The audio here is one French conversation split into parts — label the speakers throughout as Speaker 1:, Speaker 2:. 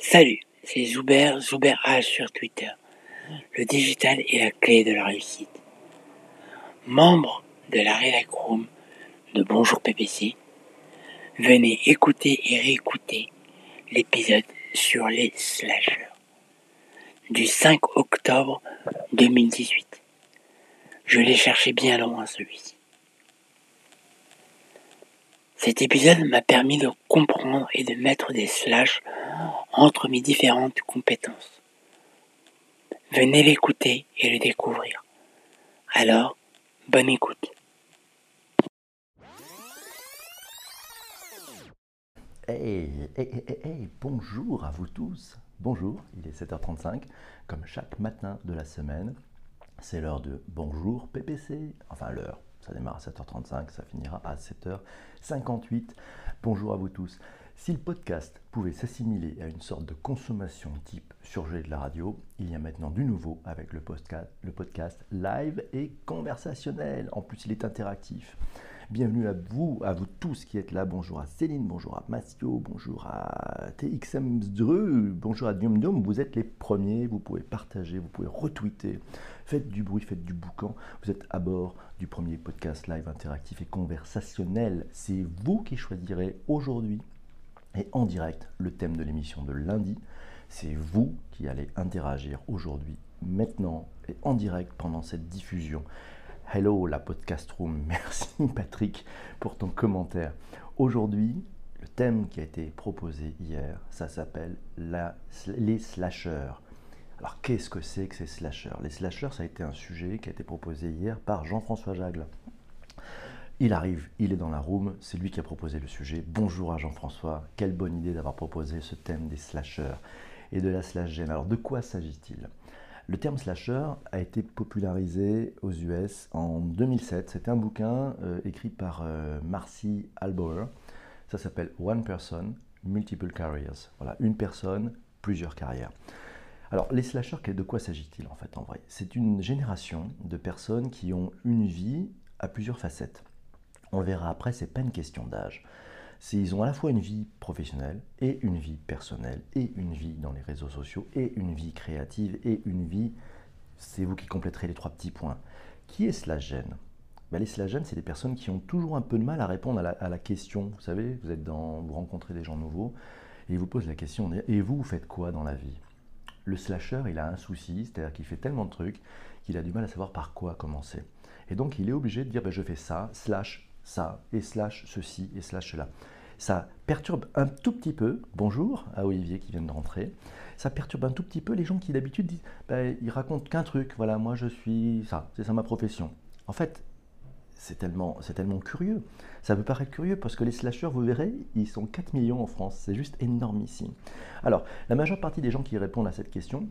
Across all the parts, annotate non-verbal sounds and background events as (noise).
Speaker 1: Salut, c'est Zuber, Zuber H sur Twitter. Le digital est la clé de la réussite. Membre de la Redac Room de Bonjour PPC, venez écouter et réécouter l'épisode sur les slashers du 5 octobre 2018. Je l'ai cherché bien loin celui-ci. Cet épisode m'a permis de comprendre et de mettre des slash entre mes différentes compétences. Venez l'écouter et le découvrir. Alors, bonne écoute.
Speaker 2: Hey, hey, hey, hey, bonjour à vous tous. Bonjour, il est 7h35, comme chaque matin de la semaine. C'est l'heure de Bonjour PPC. Enfin, l'heure, ça démarre à 7h35, ça finira à 7h58. Bonjour à vous tous. Si le podcast pouvait s'assimiler à une sorte de consommation type surgelé de la radio, il y a maintenant du nouveau avec le podcast live et conversationnel. En plus, il est interactif. Bienvenue à vous, à vous tous qui êtes là. Bonjour à Céline, bonjour à Massio, bonjour à TXMDRU, bonjour à Diom Diom. Vous êtes les premiers, vous pouvez partager, vous pouvez retweeter. Faites du bruit, faites du boucan. Vous êtes à bord du premier podcast live interactif et conversationnel. C'est vous qui choisirez aujourd'hui et en direct le thème de l'émission de lundi. C'est vous qui allez interagir aujourd'hui, maintenant et en direct pendant cette diffusion. Hello la podcast room, (laughs) merci Patrick pour ton commentaire. Aujourd'hui, le thème qui a été proposé hier, ça s'appelle les slashers. Alors qu'est-ce que c'est que ces slashers Les slashers, ça a été un sujet qui a été proposé hier par Jean-François Jagle. Il arrive, il est dans la room, c'est lui qui a proposé le sujet. Bonjour à Jean-François, quelle bonne idée d'avoir proposé ce thème des slashers et de la slash gen. Alors de quoi s'agit-il? Le terme slasher a été popularisé aux US en 2007. C'était un bouquin euh, écrit par euh, Marcy Albauer. Ça s'appelle One Person, Multiple Careers. Voilà, une personne, plusieurs carrières. Alors, les slashers, de quoi s'agit-il en fait en vrai? C'est une génération de personnes qui ont une vie à plusieurs facettes. On verra après, c'est pas une question d'âge. Ils ont à la fois une vie professionnelle et une vie personnelle et une vie dans les réseaux sociaux et une vie créative et une vie, c'est vous qui compléterez les trois petits points. Qui est slash gêne ben, Les slash c'est des personnes qui ont toujours un peu de mal à répondre à la, question. Vous savez, vous êtes dans, vous rencontrez des gens nouveaux et ils vous posent la question et vous, vous faites quoi dans la vie? Le slasher, il a un souci, c'est-à-dire qu'il fait tellement de trucs qu'il a du mal à savoir par quoi commencer. Et donc il est obligé de dire ben, je fais ça, slash ça, et slash ceci, et slash cela. Ça perturbe un tout petit peu, bonjour à Olivier qui vient de rentrer, ça perturbe un tout petit peu les gens qui d'habitude disent, ben, ils racontent qu'un truc, voilà, moi je suis ça, c'est ça ma profession. En fait, c'est tellement, c'est tellement curieux. Ça peut paraître curieux parce que les slashers, vous verrez, ils sont 4 millions en France. C'est juste énormissime. Alors, la majeure partie des gens qui répondent à cette question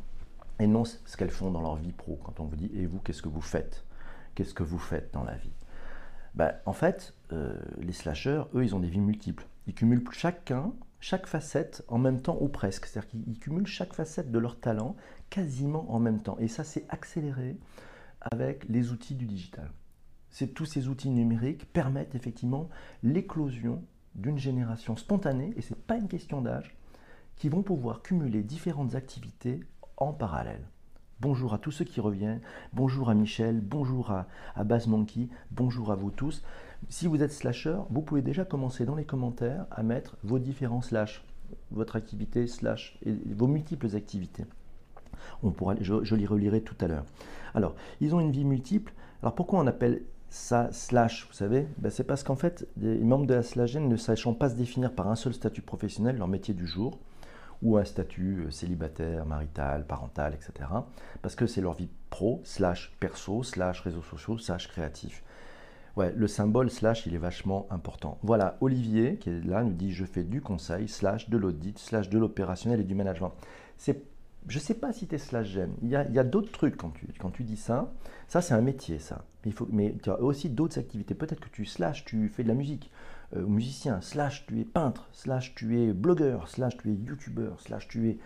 Speaker 2: énoncent ce qu'elles font dans leur vie pro. Quand on vous dit, et vous, qu'est-ce que vous faites? Qu'est-ce que vous faites dans la vie? Bah, en fait, euh, les slashers, eux, ils ont des vies multiples. Ils cumulent chacun, chaque facette en même temps ou presque. C'est-à-dire qu'ils cumulent chaque facette de leur talent quasiment en même temps. Et ça, c'est accéléré avec les outils du digital. Tous ces outils numériques permettent effectivement l'éclosion d'une génération spontanée, et ce n'est pas une question d'âge, qui vont pouvoir cumuler différentes activités en parallèle. Bonjour à tous ceux qui reviennent, bonjour à Michel, bonjour à, à bonjour à vous tous. Si vous êtes slasher, vous pouvez déjà commencer dans les commentaires à mettre vos différents slash, votre activité slash, et vos multiples activités. Je, les relirai tout à l'heure. Alors, ils ont une vie multiple. Alors pourquoi on appelle ça slash, vous savez? Ben, C'est parce qu'en fait, les membres de la slash ne sachant pas se définir par un seul statut professionnel, leur métier du jour, ou un statut euh, célibataire, marital, parental, etc. Parce que c'est leur vie pro, slash perso, slash réseaux sociaux, slash créatif. Ouais, le symbole slash, il est vachement important. Voilà, Olivier, qui est là, nous dit je fais du conseil, slash de l'audit, slash de l'opérationnel et du management. Je ne sais pas si tu es slash gêne. Il y a, a d'autres trucs quand tu, quand tu dis ça. Ça, c'est un métier, ça. Il faut, mais tu as aussi d'autres activités. Peut-être que tu slash, tu fais de la musique. Euh, musicien, slash tu es peintre, slash tu es blogueur, slash tu es youtubeur, slash tu es,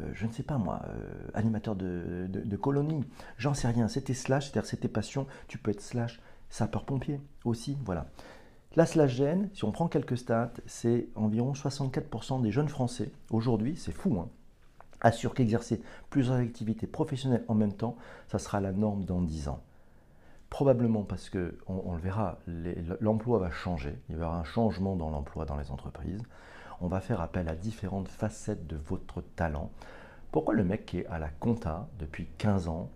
Speaker 2: euh, je ne sais pas moi, euh, animateur de, de, colonie, j'en sais rien, c'était slash, c'est-à-dire c'était passion, tu peux être slash sapeur-pompier aussi, voilà. La slash gène, si on prend quelques stats, c'est environ 64% des jeunes Français, aujourd'hui, c'est fou, hein, assure qu'exercer plusieurs activités professionnelles en même temps, ça sera la norme dans 10 ans. Probablement parce que, on, le verra, l'emploi va changer, il y aura un changement dans l'emploi dans les entreprises. On va faire appel à différentes facettes de votre talent. Pourquoi le mec qui est à la compta depuis 15 ans,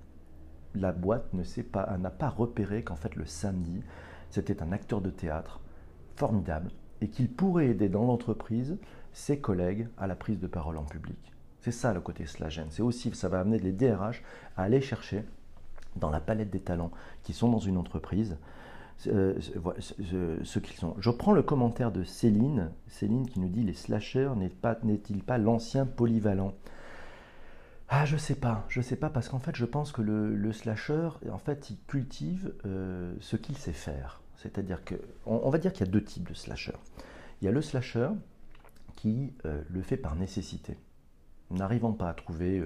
Speaker 2: la boîte ne pas, n'a pas repéré qu'en fait le samedi, c'était un acteur de théâtre formidable et qu'il pourrait aider dans l'entreprise ses collègues à la prise de parole en public. C'est ça le côté slagène. C'est aussi, ça va amener les DRH à aller chercher dans la palette des talents qui sont dans une entreprise euh, ce, qu'ils sont. Je prends le commentaire de Céline, Céline qui nous dit les slashers n'est-il pas, l'ancien polyvalent? Ah, je sais pas, je sais pas parce qu'en fait, je pense que le, slasher, en fait, il cultive euh, ce qu'il sait faire. C'est-à-dire que, on, va dire qu'il y a deux types de slasher. Il y a le slasher qui euh, le fait par nécessité, n'arrivant pas à trouver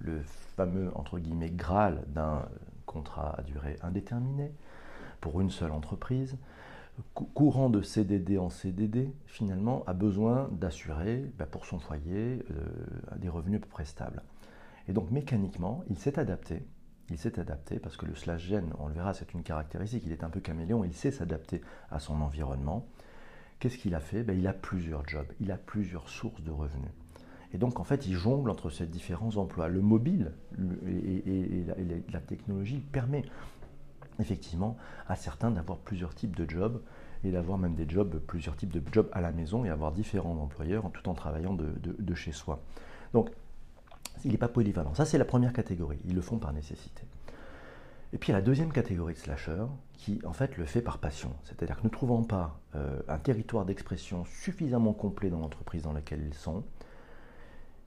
Speaker 2: le fameux entre guillemets graal d'un contrat à durée indéterminée pour une seule entreprise, courant de CDD en CDD, finalement, a besoin d'assurer bah, pour son foyer euh, des revenus à peu. Et donc mécaniquement, il s'est adapté. Il s'est adapté parce que le slash gène, on le verra, c'est une caractéristique, il est un peu caméléon, il sait s'adapter à son environnement. Qu'est-ce qu'il a fait? Ben, Il a plusieurs jobs, il a plusieurs sources de revenus. Et donc, en fait, il jongle entre ces différents emplois. Le mobile et, la, technologie permet effectivement à certains d'avoir plusieurs types de jobs et d'avoir même des jobs, plusieurs types de jobs à la maison et avoir différents employeurs tout en travaillant de, chez soi. Donc, il n'est pas polyvalent. Ça, c'est la première catégorie. Ils le font par nécessité. Et puis, il y a la deuxième catégorie de slasher qui, en fait, le fait par passion. C'est-à-dire que ne trouvant pas euh, un territoire d'expression suffisamment complet dans l'entreprise dans laquelle ils sont,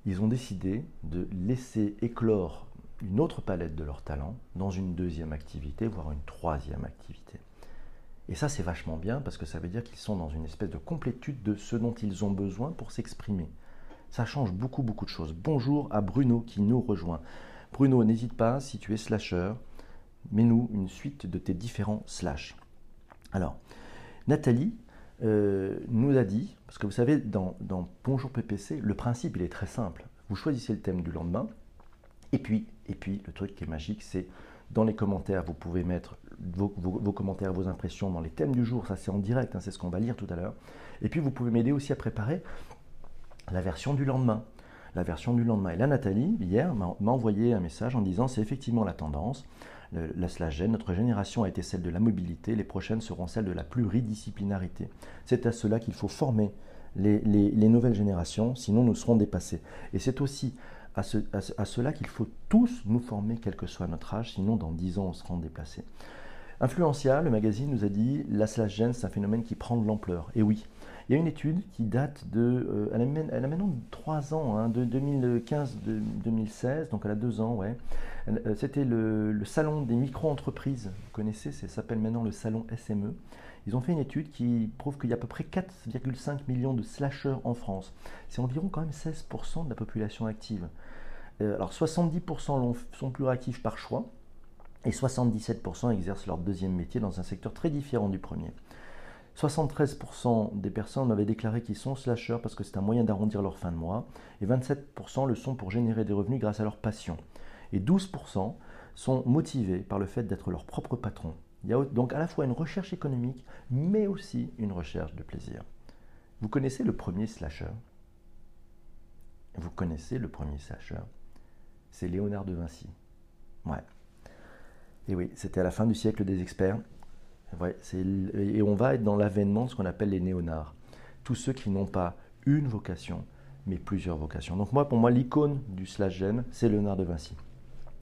Speaker 2: ils ont décidé de laisser éclore une autre palette de leurs talents dans une deuxième activité, voire une troisième activité. Et ça, c'est vachement bien parce que ça veut dire qu'ils sont dans une espèce de complétude de ce dont ils ont besoin pour s'exprimer. Ça change beaucoup, beaucoup de choses. Bonjour à Bruno qui nous rejoint. Bruno, n'hésite pas, si tu es slasher, mets-nous une suite de tes différents slash. Alors, Nathalie euh, nous a dit, parce que vous savez, dans, Bonjour PPC, le principe, il est très simple. Vous choisissez le thème du lendemain, et puis, et puis le truc qui est magique, c'est dans les commentaires, vous pouvez mettre vos, commentaires, vos impressions dans les thèmes du jour, ça c'est en direct, hein, c'est ce qu'on va lire tout à l'heure. Et puis vous pouvez m'aider aussi à préparer la version du lendemain. La version du lendemain. Et là, Nathalie, hier, m'a envoyé un message en disant c'est effectivement la tendance la slagène. Notre génération a été celle de la mobilité, les prochaines seront celles de la pluridisciplinarité. C'est à cela qu'il faut former les, nouvelles générations, sinon nous serons dépassés. Et c'est aussi à, cela qu'il faut tous nous former, quel que soit notre âge, sinon dans dix ans on sera déplacés. Influencia, le magazine, nous a dit la slagène, c'est un phénomène qui prend de l'ampleur. Et oui, il y a une étude qui date de. Euh, elle, a, maintenant 3 ans, hein, de 2015-2016, donc elle a 2 ans, ouais. Euh, c'était le, salon des micro-entreprises. Vous connaissez, ça s'appelle maintenant le salon SME. Ils ont fait une étude qui prouve qu'il y a à peu près 4,5 millions de slashers en France. C'est environ quand même 16% de la population active. Euh, alors 70% sont plus actifs par choix et 77% exercent leur deuxième métier dans un secteur très différent du premier. 73% des personnes avaient déclaré qu'ils sont slashers parce que c'est un moyen d'arrondir leur fin de mois, et 27% le sont pour générer des revenus grâce à leur passion. Et 12% sont motivés par le fait d'être leur propre patron. Il y a donc à la fois une recherche économique, mais aussi une recherche de plaisir. Vous connaissez le premier slasher? Vous connaissez le premier slasher? C'est Léonard de Vinci. Ouais. Et oui, c'était à la fin du siècle des experts et on va être dans l'avènement de ce qu'on appelle les néonards. Tous ceux qui n'ont pas une vocation, mais plusieurs vocations. Donc moi, pour moi, l'icône du slash gène, c'est Léonard de Vinci.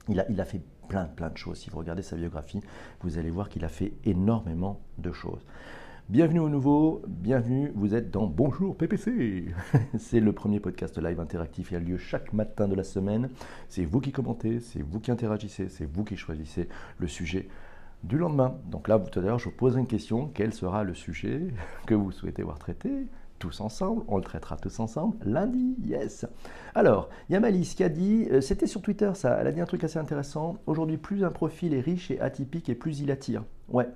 Speaker 2: Il a, il a fait plein, plein de choses. Si vous regardez sa biographie, vous allez voir qu'il a fait énormément de choses. Bienvenue au nouveau, bienvenue, vous êtes dans Bonjour PPC. (laughs) c'est le premier podcast live interactif qui a lieu chaque matin de la semaine. C'est vous qui commentez, c'est vous qui interagissez, c'est vous qui choisissez le sujet du lendemain. Donc là, tout à l'heure, je vous pose une question. Quel sera le sujet (laughs) que vous souhaitez voir traité tous ensemble, on le traitera tous ensemble lundi, yes. Alors, il a Malice qui a dit, euh, c'était sur Twitter ça, elle a dit un truc assez intéressant, aujourd'hui plus un profil est riche et atypique et plus il attire. Ouais.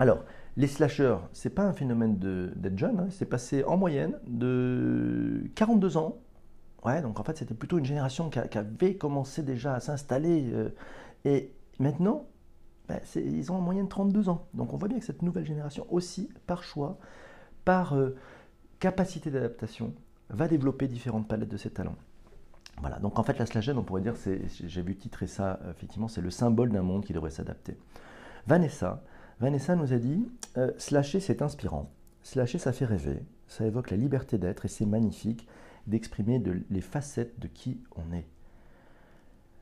Speaker 2: Alors, les slashers, c'est pas un phénomène d'être jeune, hein. c'est passé en moyenne de 42 ans Ouais, donc en fait, c'était plutôt une génération qui, avait commencé déjà à s'installer. Euh, et maintenant, ben, ils ont en moyenne 32 ans. Donc on voit bien que cette nouvelle génération aussi, par choix, par euh, capacité d'adaptation, va développer différentes palettes de ses talents. Voilà, donc en fait la slashette, on pourrait dire, j'ai vu titrer ça, effectivement, c'est le symbole d'un monde qui devrait s'adapter. Vanessa, Vanessa nous a dit, euh, slasher c'est inspirant, slasher ça fait rêver, ça évoque la liberté d'être et c'est magnifique d'exprimer les facettes de qui on est.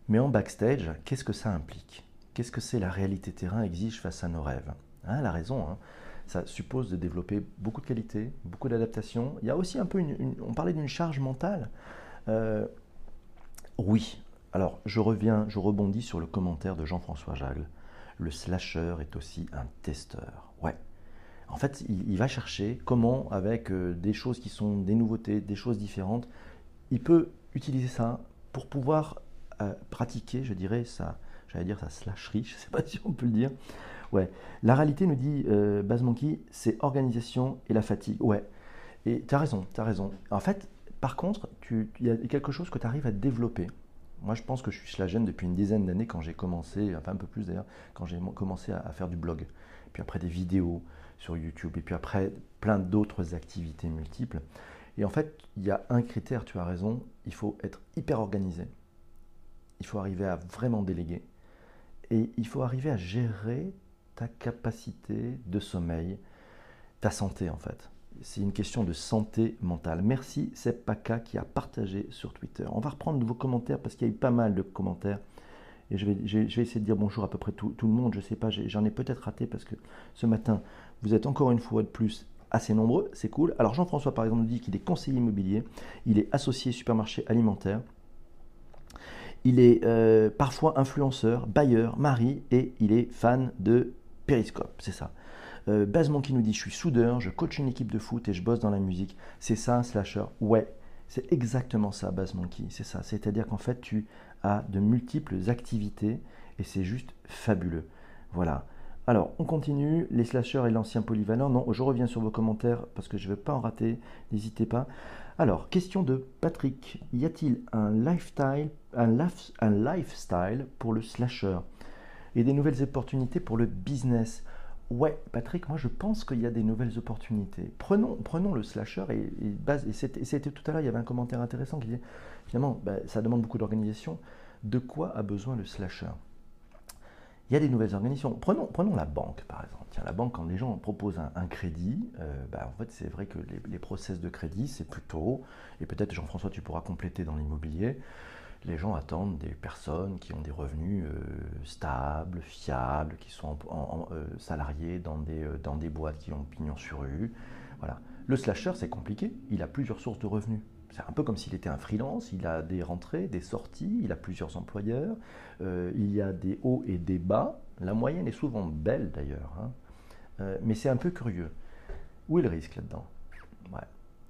Speaker 2: Mais en backstage, qu'est-ce que ça implique? Qu'est-ce que c'est la réalité terrain exige face à nos rêves? Hein, La raison, hein, ça suppose de développer beaucoup de qualités, beaucoup d'adaptation. Il y a aussi un peu une, on parlait d'une charge mentale. Euh, oui. Alors, je reviens, je rebondis sur le commentaire de Jean-François Jagle. Le slasher est aussi un testeur. Ouais. En fait, il, va chercher comment, avec euh, des choses qui sont des nouveautés, des choses différentes, il peut utiliser ça pour pouvoir euh, pratiquer, je dirais, sa, j'allais dire sa slasherie, je ne sais pas (laughs) si on peut le dire. Ouais. La réalité nous dit, euh, Baz Monkey, c'est organisation et la fatigue. Ouais. Et tu as raison, tu as raison. En fait, par contre, il y a quelque chose que tu arrives à développer. Moi, je pense que je suis slagène depuis une dizaine d'années quand j'ai commencé, enfin un peu plus d'ailleurs, quand j'ai commencé à, faire du blog. Puis après des vidéos sur YouTube, et puis après plein d'autres activités multiples. Et en fait, il y a un critère, tu as raison, il faut être hyper organisé. Il faut arriver à vraiment déléguer. Et il faut arriver à gérer ta capacité de sommeil, ta santé en fait c'est une question de santé mentale. Merci Seb Paka qui a partagé sur Twitter. On va reprendre vos commentaires parce qu'il y a eu pas mal de commentaires. Et je vais, essayer de dire bonjour à peu près tout, tout le monde. Je ne sais pas, j'en ai, peut-être raté parce que ce matin, vous êtes encore une fois de plus assez nombreux. C'est cool. Alors Jean-François, par exemple, nous dit qu'il est conseiller immobilier. Il est associé supermarché alimentaire. Il est euh, parfois influenceur, bailleur, mari et il est fan de Periscope. C'est ça. Euh, Basement qui nous dit Je suis soudeur, je coach une équipe de foot et je bosse dans la musique. C'est ça un slasher? Ouais, c'est exactement ça, Baz Monkey, c'est ça. C'est-à-dire qu'en fait, tu as de multiples activités et c'est juste fabuleux. Voilà. Alors, on continue. Les slashers et l'ancien polyvalent. Non, je reviens sur vos commentaires parce que je ne veux pas en rater. N'hésitez pas. Alors, question de Patrick. Y a-t-il un lifestyle, un, un lifestyle pour le slasher? Et des nouvelles opportunités pour le business? Ouais, Patrick, moi je pense qu'il y a des nouvelles opportunités. Prenons, prenons le slasher et, c'était tout à l'heure, il y avait un commentaire intéressant qui disait finalement, bah, ça demande beaucoup d'organisation. De quoi a besoin le slasher? Il y a des nouvelles organisations. Prenons, prenons la banque par exemple. Tiens, la banque, quand les gens proposent un, crédit, euh, bah, c'est vrai que les, les process de crédit, c'est plutôt, et peut-être Jean-François, tu pourras compléter dans l'immobilier, les gens attendent des personnes qui ont des revenus euh, stables, fiables, qui sont euh, salariés dans des, euh, dans des boîtes qui ont pignon sur rue. Voilà. Le slasher, c'est compliqué. Il a plusieurs sources de revenus. C'est un peu comme s'il était un freelance. Il a des rentrées, des sorties, il a plusieurs employeurs. il y a des hauts et des bas. La moyenne est souvent belle d'ailleurs. Hein. mais c'est un peu curieux. Où est le risque là-dedans?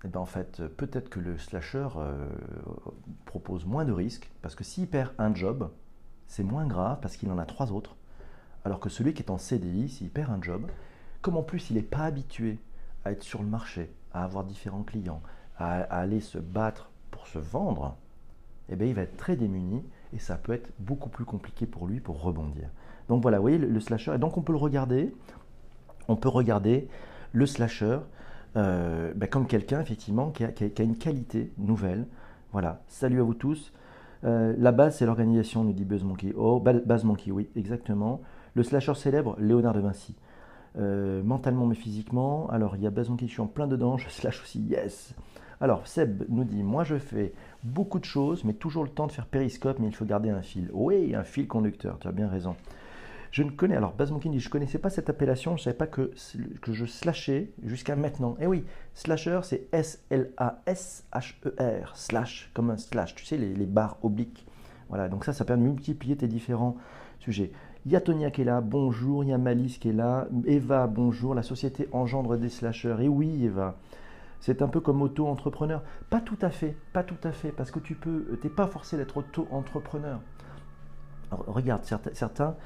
Speaker 2: Eh ben, en fait, peut-être que le slasher euh, propose moins de risques, parce que s'il perd un job, c'est moins grave parce qu'il en a trois autres. Alors que celui qui est en CDI, s'il perd un job, comme en plus il n'est pas habitué à être sur le marché, à avoir différents clients, à, aller se battre pour se vendre, eh bien, il va être très démuni et ça peut être beaucoup plus compliqué pour lui pour rebondir. Donc voilà, vous voyez le slasher, et donc on peut le regarder, on peut regarder le slasher euh, bah, comme quelqu'un effectivement qui a, une qualité nouvelle. Voilà, salut à vous tous. Euh, la base, c'est l'organisation, nous dit Buzz Monkey. Oh, Buzz Monkey, oui, exactement. Le slasher célèbre, Léonard de Vinci. Euh, mentalement mais physiquement. Alors, il y a Buzz Monkey, je suis en plein dedans, je slash aussi, yes. Alors, Seb nous dit Moi, je fais beaucoup de choses, mais toujours le temps de faire périscope, mais il faut garder un fil. Oui, un fil conducteur, tu as bien raison. Je ne connais, alors Baz dit, je ne connaissais pas cette appellation, je ne savais pas que, que je slashais jusqu'à maintenant. Eh oui, slasher, c'est S-L-A-S-H-E-R, slash, comme un slash, tu sais, les, barres obliques. Voilà, donc ça, ça permet de multiplier tes différents sujets. Il y a Tonia qui est là, bonjour, il y a Malice qui est là, Eva, bonjour, la société engendre des slashers. Et oui, Eva, c'est un peu comme auto-entrepreneur. Pas tout à fait, pas tout à fait, parce que tu peux, t'es pas forcé d'être auto-entrepreneur. Regarde, certains,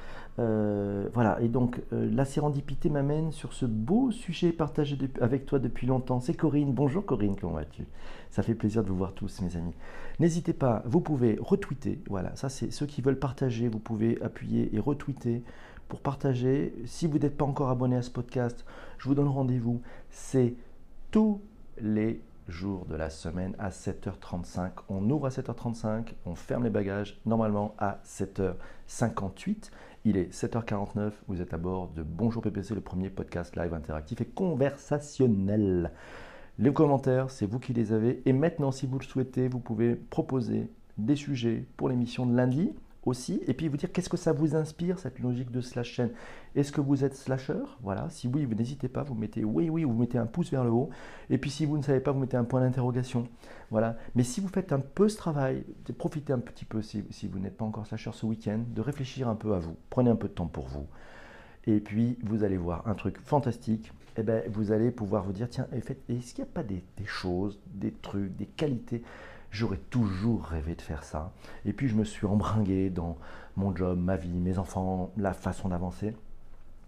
Speaker 2: euh, voilà, et donc euh, la sérendipité m'amène sur ce beau sujet partagé avec toi depuis longtemps. C'est Corinne. Bonjour Corinne, comment vas-tu? Ça fait plaisir de vous voir tous, mes amis. N'hésitez pas, vous pouvez retweeter. Voilà, ça c'est ceux qui veulent partager, vous pouvez appuyer et retweeter pour partager. Si vous n'êtes pas encore abonné à ce podcast, je vous donne rendez-vous. C'est tous les jours de la semaine à 7h35. On ouvre à 7h35, on ferme les bagages normalement à 7h58. Il est 7h49, vous êtes à bord de Bonjour PPC, le premier podcast live interactif et conversationnel. Les commentaires, c'est vous qui les avez. Et maintenant, si vous le souhaitez, vous pouvez proposer des sujets pour l'émission de lundi aussi, et puis vous dire qu'est-ce que ça vous inspire, cette logique de slash chaîne? Est-ce que vous êtes slasher Voilà, si oui, vous n'hésitez pas, vous mettez oui, oui, vous mettez un pouce vers le haut, et puis si vous ne savez pas, vous mettez un point d'interrogation. Voilà, mais si vous faites un peu ce travail, profitez un petit peu, si, si vous n'êtes pas encore slasher ce week-end, de réfléchir un peu à vous. Prenez un peu de temps pour vous. Et puis, vous allez voir un truc fantastique. Et eh ben, vous allez pouvoir vous dire, tiens, est-ce qu'il n'y a pas des choses, des trucs, des qualités J'aurais toujours rêvé de faire ça. Et puis je me suis embringué dans mon job, ma vie, mes enfants, la façon d'avancer.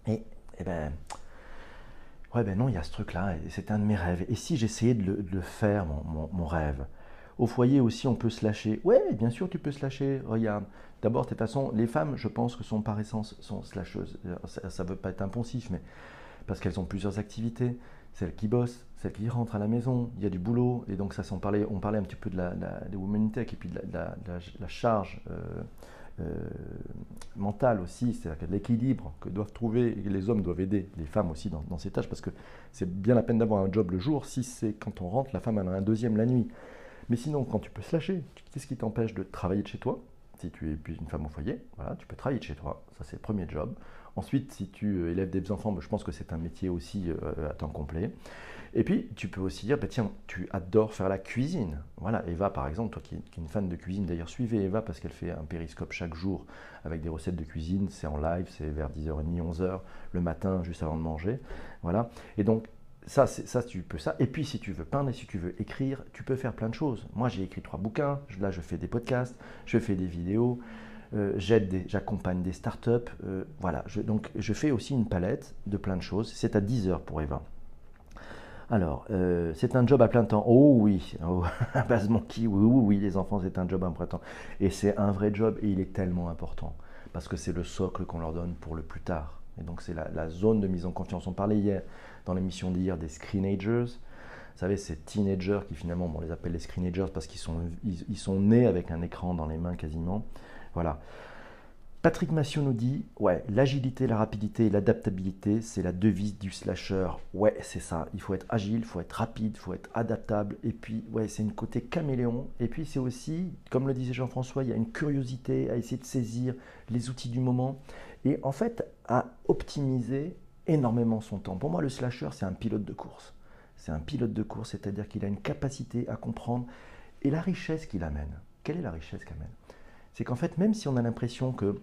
Speaker 2: Et, eh ben, ouais, ben non, il y a ce truc-là, c'était un de mes rêves. Et si j'essayais de, le, faire, mon, rêve? Au foyer aussi, on peut se lâcher. Ouais, bien sûr, tu peux se lâcher. Regarde. D'abord, de toute façon, les femmes, je pense que sont par essence sont. Ça ne veut pas être impensif, mais parce qu'elles ont plusieurs activités celle qui bosse, celle qui rentre à la maison, il y a du boulot, et donc ça, on parlait, on parlait un petit peu de la, de women tech et puis de la, charge euh, euh, mentale aussi, c'est-à-dire l'équilibre que doivent trouver, les hommes doivent aider les femmes aussi dans, ces tâches, parce que c'est bien la peine d'avoir un job le jour, si c'est quand on rentre, la femme en a un deuxième la nuit. Mais sinon, quand tu peux se lâcher, qu'est-ce qui t'empêche de travailler de chez toi? Si tu es une femme au foyer, voilà, tu peux travailler de chez toi, ça c'est le premier job. Ensuite, si tu euh, élèves des enfants, je pense que c'est un métier aussi à temps complet. Et puis, tu peux aussi dire, bah, tiens, tu adores faire la cuisine. Voilà, Eva, par exemple, toi qui, es une fan de cuisine, d'ailleurs, suivez Eva parce qu'elle fait un périscope chaque jour avec des recettes de cuisine. C'est en live, c'est vers 10h30, 11h, le matin, juste avant de manger. Voilà. Et donc, ça, ça, tu peux ça. Et puis, si tu veux peindre et si tu veux écrire, tu peux faire plein de choses. Moi, j'ai écrit trois bouquins. Là, je fais des podcasts, je fais des vidéos. Euh, j'aide, j'accompagne des startups. Euh, voilà, donc je fais aussi une palette de plein de choses. C'est à 10 heures pour Eva. Alors, euh, c'est un job à plein temps. Oh oui, oh, (laughs) oui, oui, les enfants, c'est un job à plein temps. Et c'est un vrai job et il est tellement important parce que c'est le socle qu'on leur donne pour le plus tard. Et donc, c'est la, zone de mise en confiance. On parlait hier, dans l'émission d'hier, des screenagers. Vous savez, ces teenagers qui finalement, on les appelle les screenagers parce qu'ils sont, ils sont nés avec un écran dans les mains quasiment. Voilà. Patrick Massio nous dit Ouais, l'agilité, la rapidité et l'adaptabilité, c'est la devise du slasher. Ouais, c'est ça. Il faut être agile, il faut être rapide, il faut être adaptable. Et puis, ouais, c'est une côté caméléon. Et puis, c'est aussi, comme le disait Jean-François, il y a une curiosité à essayer de saisir les outils du moment. Et en fait, à optimiser énormément son temps. Pour moi, le slasher, c'est un pilote de course. C'est un pilote de course, c'est-à-dire qu'il a une capacité à comprendre et la richesse qu'il amène. Quelle est la richesse qu'il amène c'est qu'en fait, même si on a l'impression que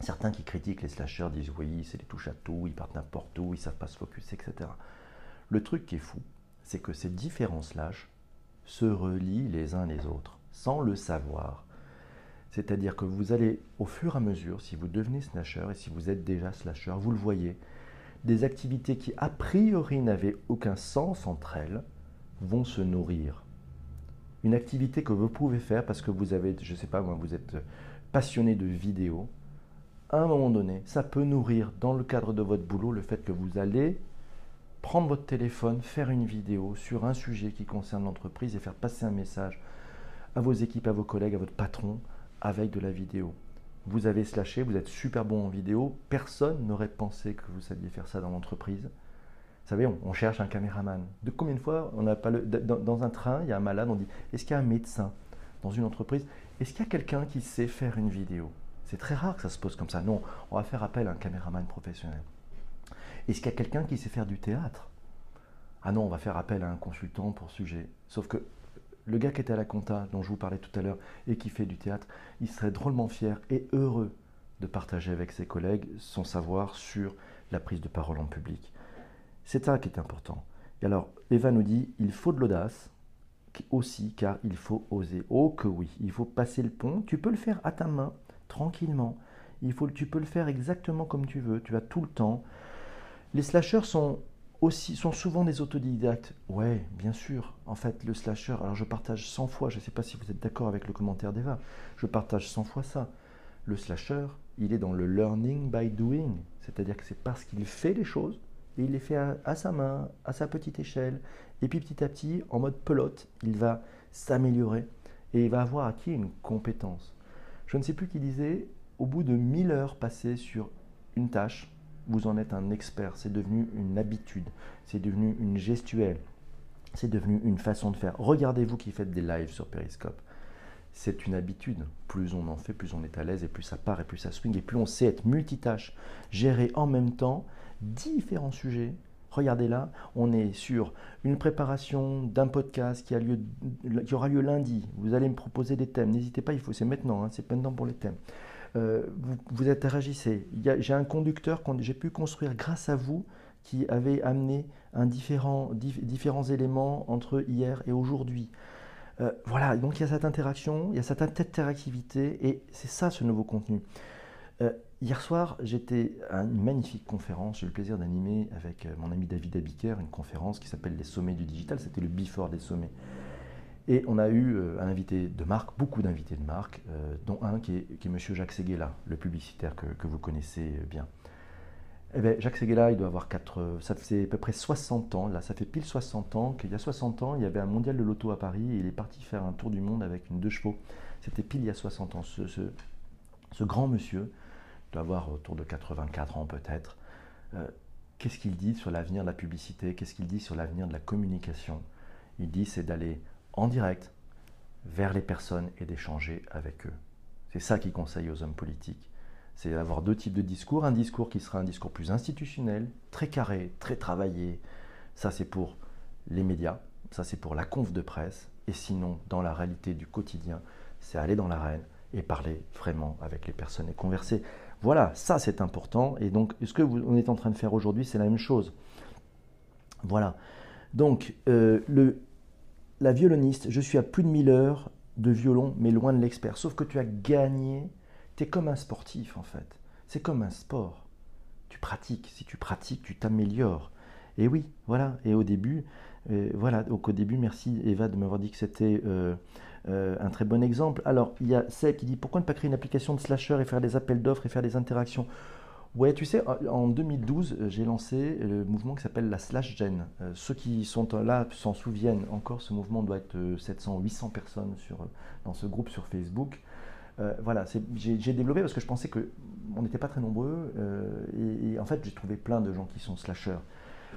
Speaker 2: certains qui critiquent les slashers disent oui, c'est des touches à tout, ils partent n'importe où, ils savent pas se focus, etc. Le truc qui est fou, c'est que ces différents slash se relient les uns les autres, sans le savoir. C'est-à-dire que vous allez, au fur et à mesure, si vous devenez slasher et si vous êtes déjà slasher, vous le voyez, des activités qui a priori n'avaient aucun sens entre elles vont se nourrir une activité que vous pouvez faire parce que vous avez, je sais pas moi, vous êtes passionné de vidéo, à un moment donné, ça peut nourrir dans le cadre de votre boulot le fait que vous allez prendre votre téléphone, faire une vidéo sur un sujet qui concerne l'entreprise et faire passer un message à vos équipes, à vos collègues, à votre patron avec de la vidéo. Vous avez slashé, vous êtes super bon en vidéo, personne n'aurait pensé que vous saviez faire ça dans l'entreprise. Vous savez, on, cherche un caméraman. De combien de fois on n'a pas le, dans, un train, il y a un malade, on dit est-ce qu'il y a un médecin Dans une entreprise, est-ce qu'il y a quelqu'un qui sait faire une vidéo? C'est très rare que ça se pose comme ça. Non, on va faire appel à un caméraman professionnel. Est-ce qu'il y a quelqu'un qui sait faire du théâtre? Ah non, on va faire appel à un consultant pour sujet. Sauf que le gars qui était à la compta, dont je vous parlais tout à l'heure, et qui fait du théâtre, il serait drôlement fier et heureux de partager avec ses collègues son savoir sur la prise de parole en public. C'est ça qui est important. Et alors, Eva nous dit, il faut de l'audace aussi, car il faut oser. Oh que oui, il faut passer le pont. Tu peux le faire à ta main, tranquillement. Il faut, tu peux le faire exactement comme tu veux. Tu as tout le temps. Les slashers sont aussi sont souvent des autodidactes. Ouais, bien sûr. En fait, le slasher, alors je partage 100 fois, je ne sais pas si vous êtes d'accord avec le commentaire d'Eva, je partage 100 fois ça. Le slasher, il est dans le learning by doing, c'est-à-dire que c'est parce qu'il fait les choses et il les fait à, sa main, à sa petite échelle, et puis petit à petit, en mode pelote, il va s'améliorer et il va avoir acquis une compétence. Je ne sais plus qui disait, au bout de 1000 heures passées sur une tâche, vous en êtes un expert. C'est devenu une habitude, c'est devenu une gestuelle, c'est devenu une façon de faire. Regardez-vous qui faites des lives sur Periscope. C'est une habitude. Plus on en fait, plus on est à l'aise et plus ça part et plus ça swing et plus on sait être multitâche, gérer en même temps différents sujets. Regardez là, on est sur une préparation d'un podcast qui, aura lieu lundi. Vous allez me proposer des thèmes. N'hésitez pas, il faut, c'est maintenant, hein, c'est maintenant pour les thèmes. Euh, vous, interagissez. J'ai un conducteur que j'ai pu construire grâce à vous qui avait amené différents éléments entre hier et aujourd'hui. Euh, voilà, donc il y a cette interaction, il y a cette interactivité, et c'est ça ce nouveau contenu. Euh, hier soir, j'étais à une magnifique conférence, j'ai eu le plaisir d'animer avec mon ami David Abiker une conférence qui s'appelle Les Sommets du Digital, c'était le before des sommets. Et on a eu euh, un invité de marque, beaucoup d'invités de marque, euh, dont un qui est, qui est M. Jacques Seguela, le publicitaire que, vous connaissez bien. Eh bien, Jacques Seguela, il doit avoir 4, ça fait à peu près 60 ans, là, ça fait pile 60 ans qu'il y a 60 ans, il y avait un mondial de l'auto à Paris et il est parti faire un tour du monde avec une deux chevaux. C'était pile il y a 60 ans. Ce, grand monsieur doit avoir autour de 84 ans peut-être. Euh, qu'est-ce qu'il dit sur l'avenir de la publicité? Qu'est-ce qu'il dit sur l'avenir de la communication? Il dit c'est d'aller en direct vers les personnes et d'échanger avec eux. C'est ça qu'il conseille aux hommes politiques. C'est d'avoir deux types de discours. Un discours qui sera un discours plus institutionnel, très carré, très travaillé. Ça, c'est pour les médias. Ça, c'est pour la conf de presse. Et sinon, dans la réalité du quotidien, c'est aller dans l'arène et parler vraiment avec les personnes et converser. Voilà, ça c'est important. Et donc, ce que vous, on est en train de faire aujourd'hui, c'est la même chose. Voilà. Donc, euh, le, la violoniste, je suis à plus de 1000 heures de violon, mais loin de l'expert. Sauf que tu as gagné, tu es comme un sportif en fait. C'est comme un sport. Tu pratiques, si tu pratiques, tu t'améliores. Et oui, voilà. Et au début, euh, voilà, au début, merci Eva de m'avoir dit que c'était euh, euh, un très bon exemple. Alors, il y a celle qui dit pourquoi ne pas créer une application de slasher et faire des appels d'offres et faire des interactions? Ouais, tu sais, en 2012, euh, j'ai lancé le mouvement qui s'appelle la Slash Gen. Euh, ceux qui sont là s'en souviennent encore, ce mouvement doit être 700, euh, 800 personnes sur, dans ce groupe sur Facebook. voilà, j'ai développé parce que je pensais qu'on n'était pas très nombreux et, en fait j'ai trouvé plein de gens qui sont slashers.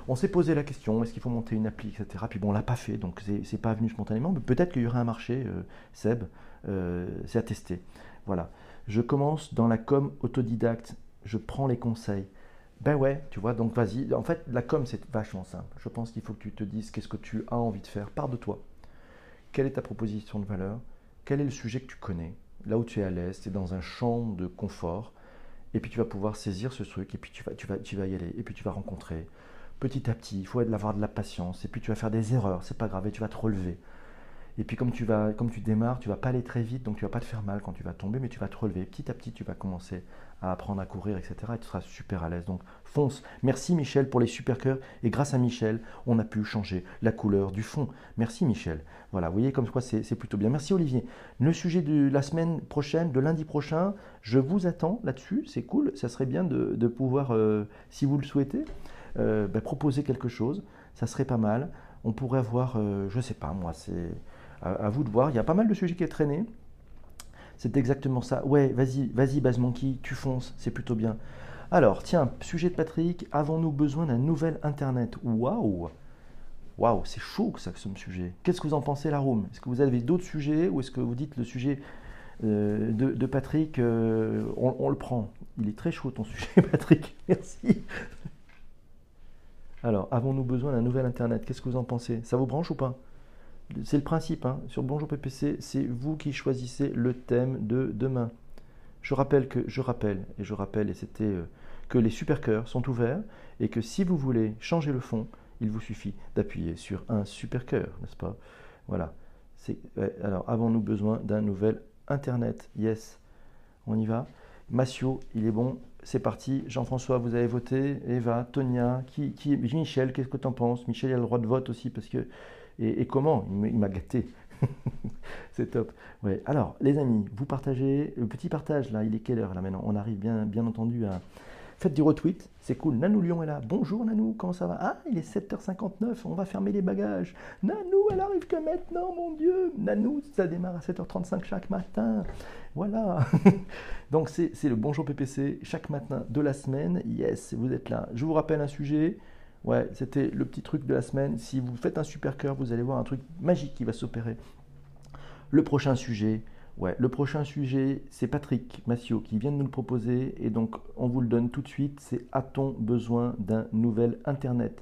Speaker 2: On s'est posé la question, est-ce qu'il faut monter une appli, etc. Puis bon, on l'a pas fait, donc c'est pas venu spontanément, mais peut-être qu'il y aurait un marché, Seb, c'est à tester. Voilà. Je commence dans la com autodidacte je prends les conseils. Ben ouais, tu vois, donc vas-y. En fait, la com, c'est vachement simple. Je pense qu'il faut que tu te dises qu'est-ce que tu as envie de faire. Pars de toi. Quelle est ta proposition de valeur? Quel est le sujet que tu connais? Là où tu es à l'aise, tu es dans un champ de confort. Et puis tu vas pouvoir saisir ce truc, et puis tu vas y aller, et puis tu vas rencontrer. Petit à petit, il faut avoir de la patience, et puis tu vas faire des erreurs, c'est pas grave, et tu vas te relever. Et puis comme tu vas, comme tu démarres, tu vas pas aller très vite, donc tu vas pas te faire mal quand tu vas tomber, mais tu vas te relever. Petit à petit, tu vas commencer à apprendre à courir, etc. Et tu seras super à l'aise. Donc fonce. Merci Michel pour les super cœurs. Et grâce à Michel, on a pu changer la couleur du fond. Merci Michel. Voilà, vous voyez comme quoi c'est plutôt bien. Merci Olivier. Le sujet de la semaine prochaine, de lundi prochain, je vous attends là-dessus. C'est cool. Ça serait bien de, pouvoir, euh, si vous le souhaitez, euh, ben, proposer quelque chose. Ça serait pas mal. On pourrait avoir, euh, je sais pas moi, c'est à, vous de voir. Il y a pas mal de sujets qui est traîné. C'est exactement ça. Ouais, vas-y, vas-y, Baz Monkey, tu fonces, c'est plutôt bien. Alors, tiens, sujet de Patrick, avons-nous besoin d'un nouvel Internet? Waouh Waouh, c'est chaud que ça, ce sujet. Qu'est-ce que vous en pensez, la room Est-ce que vous avez d'autres sujets ou est-ce que vous dites le sujet euh, de, Patrick, on, le prend? Il est très chaud ton (laughs) sujet, Patrick. Merci. Alors, avons-nous besoin d'un nouvel Internet? Qu'est-ce que vous en pensez? Ça vous branche ou pas? C'est le principe, hein. sur Bonjour PPC, c'est vous qui choisissez le thème de demain. Je rappelle que, je rappelle, et je rappelle, et c'était euh, que les super cœurs sont ouverts, et que si vous voulez changer le fond, il vous suffit d'appuyer sur un super cœur, n'est-ce pas? Voilà. alors, avons-nous besoin d'un nouvel Internet? Yes. On y va Massio, il est bon. C'est parti. Jean-François, vous avez voté. Eva, Tonia, qui, qui Michel, qu'est-ce que tu en penses? Michel, il a le droit de vote aussi parce que. Et, comment? Il m'a gâté. (laughs) c'est top. Ouais. Alors, les amis, vous partagez. Le petit partage, là, il est quelle heure là maintenant? On arrive bien, bien entendu à. Faites du retweet, c'est cool. Nanou Lyon est là. Bonjour Nanou, comment ça va? Ah, il est 7h59, on va fermer les bagages. Nanou, elle arrive que maintenant, mon Dieu. Nanou, ça démarre à 7h35 chaque matin. Voilà. (laughs) Donc c'est le Bonjour PPC chaque matin de la semaine. Yes, vous êtes là. Je vous rappelle un sujet. Ouais, c'était le petit truc de la semaine. Si vous faites un super cœur, vous allez voir un truc magique qui va s'opérer. Le prochain sujet, le prochain sujet, c'est Patrick Massio qui vient de nous le proposer et donc on vous le donne tout de suite. C'est a-t-on besoin d'un nouvel Internet?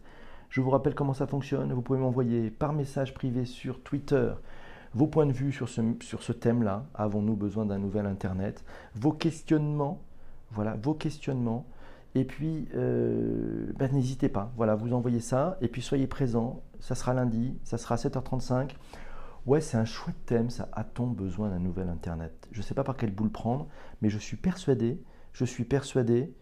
Speaker 2: Je vous rappelle comment ça fonctionne. Vous pouvez m'envoyer par message privé sur Twitter vos points de vue sur ce, thème-là. Avons-nous besoin d'un nouvel Internet? Vos questionnements, voilà, vos questionnements. Et puis, euh, ben, n'hésitez pas, voilà, vous envoyez ça, et puis soyez présents, ça sera lundi, ça sera 7h35. Ouais, c'est un chouette thème, ça. A-t-on besoin d'un nouvel Internet? Je ne sais pas par quelle boule prendre, mais je suis persuadé, je suis persuadé.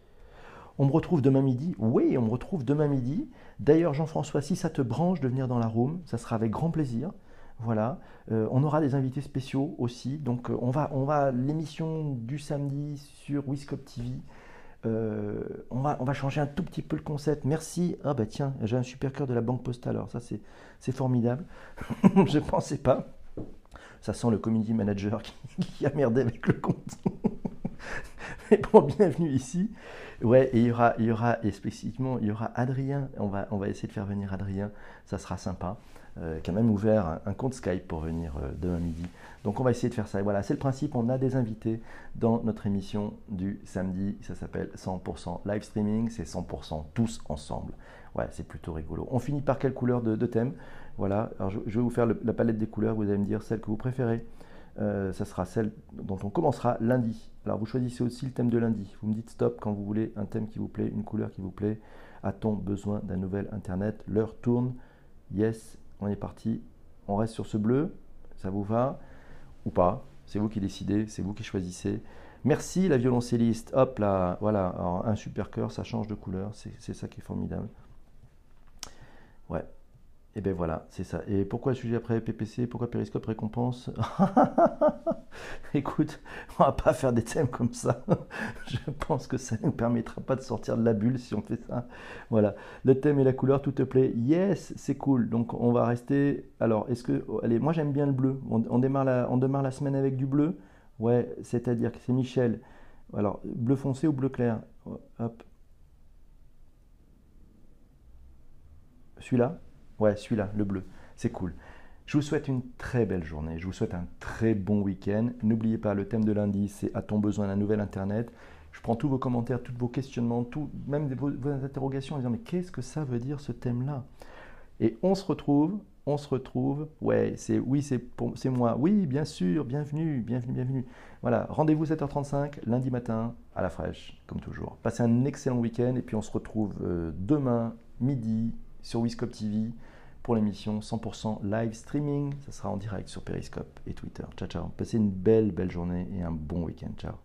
Speaker 2: On me retrouve demain midi Oui, on me retrouve demain midi. D'ailleurs, Jean-François, si ça te branche de venir dans la room, ça sera avec grand plaisir. Voilà, euh, on aura des invités spéciaux aussi. Donc euh, on va, on va l'émission du samedi sur Wiscop TV. Euh, on, va, on va changer un tout petit peu le concept. Merci. Ah bah tiens, j'ai un super cœur de la Banque Postale. Alors ça c'est formidable. (laughs) Je pensais pas. Ça sent le community manager qui, (laughs) a merdé avec le compte. (laughs) Mais bon, bienvenue ici. Ouais, et il y aura, il y aura spécifiquement, il y aura Adrien. On va, on va essayer de faire venir Adrien. Ça sera sympa. Euh, qui a même ouvert un, compte Skype pour venir euh, demain midi. Donc on va essayer de faire ça. Et voilà, c'est le principe, on a des invités dans notre émission du samedi. Ça s'appelle 100% live streaming, c'est 100% tous ensemble. Ouais, c'est plutôt rigolo. On finit par quelle couleur de, thème? Voilà, alors je, vais vous faire la palette des couleurs, vous allez me dire celle que vous préférez. Euh, ça sera celle dont on commencera lundi. Alors vous choisissez aussi le thème de lundi. Vous me dites stop quand vous voulez un thème qui vous plaît, une couleur qui vous plaît. A-t-on besoin d'un nouvel Internet? L'heure tourne. Yes, on est parti. On reste sur ce bleu. Ça vous va ou pas? C'est vous qui décidez, c'est vous qui choisissez. Merci la violoncelliste. Hop là, voilà, un super cœur, ça change de couleur, c'est ça qui est formidable. Ouais, et bien voilà, c'est ça. Et pourquoi le sujet après PPC Pourquoi Périscope récompense? (laughs) Écoute, on va pas faire des thèmes comme ça. (laughs) Je pense que ça ne nous permettra pas de sortir de la bulle si on fait ça. Voilà, le thème et la couleur, tout te plaît? Yes, c'est cool. Donc on va rester. Alors, est-ce que. Allez, moi j'aime bien le bleu. On, démarre la, on démarre la semaine avec du bleu. Ouais, c'est-à-dire que c'est Michel. Alors, bleu foncé ou bleu clair? Hop. Celui-là? Ouais, celui-là, le bleu. C'est cool. Je vous souhaite une très belle journée. Je vous souhaite un très bon week-end. N'oubliez pas, le thème de lundi, c'est A-t-on besoin d'un nouvel Internet? Je prends tous vos commentaires, tous vos questionnements, tout, même vos, interrogations en disant Mais qu'est-ce que ça veut dire ce thème-là? Et on se retrouve, on se retrouve. Ouais, c'est oui, c'est moi. Oui, bien sûr, bienvenue, bienvenue, bienvenue. Voilà, rendez-vous 7h35, lundi matin, à la fraîche, comme toujours. Passez un excellent week-end et puis on se retrouve euh, demain, midi, sur Wiscop TV pour l'émission 100% live streaming. Ça sera en direct sur Periscope et Twitter. Ciao, ciao. Passez une belle, belle journée et un bon week-end. Ciao.